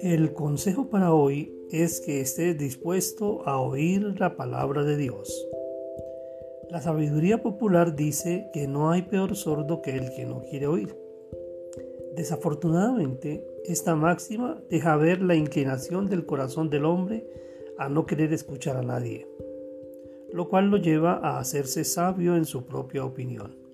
El consejo para hoy es que estés dispuesto a oír la palabra de Dios. La sabiduría popular dice que no hay peor sordo que el que no quiere oír. Desafortunadamente, esta máxima deja ver la inclinación del corazón del hombre a no querer escuchar a nadie, lo cual lo lleva a hacerse sabio en su propia opinión.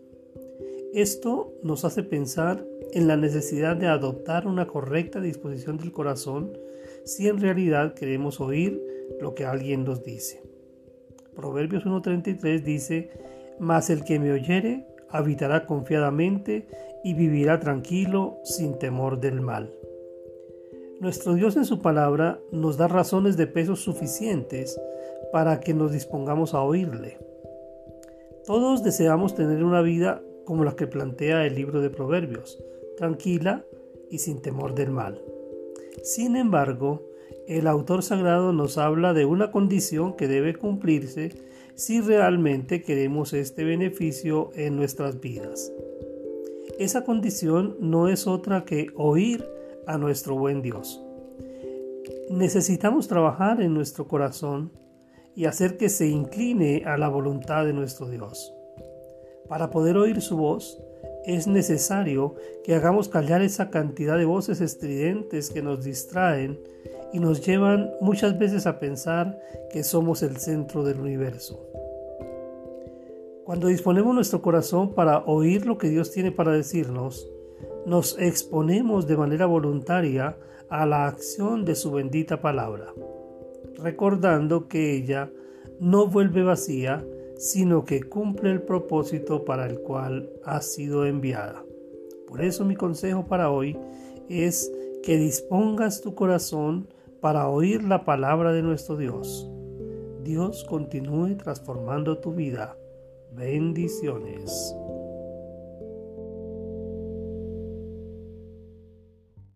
Esto nos hace pensar en la necesidad de adoptar una correcta disposición del corazón si en realidad queremos oír lo que alguien nos dice. Proverbios 1.33 dice, Mas el que me oyere habitará confiadamente y vivirá tranquilo sin temor del mal. Nuestro Dios en su palabra nos da razones de peso suficientes para que nos dispongamos a oírle. Todos deseamos tener una vida como la que plantea el libro de Proverbios, tranquila y sin temor del mal. Sin embargo, el autor sagrado nos habla de una condición que debe cumplirse si realmente queremos este beneficio en nuestras vidas. Esa condición no es otra que oír a nuestro buen Dios. Necesitamos trabajar en nuestro corazón y hacer que se incline a la voluntad de nuestro Dios. Para poder oír su voz, es necesario que hagamos callar esa cantidad de voces estridentes que nos distraen y nos llevan muchas veces a pensar que somos el centro del universo. Cuando disponemos nuestro corazón para oír lo que Dios tiene para decirnos, nos exponemos de manera voluntaria a la acción de su bendita palabra, recordando que ella no vuelve vacía, sino que cumple el propósito para el cual ha sido enviada. Por eso mi consejo para hoy es que dispongas tu corazón para oír la palabra de nuestro Dios. Dios continúe transformando tu vida. Bendiciones.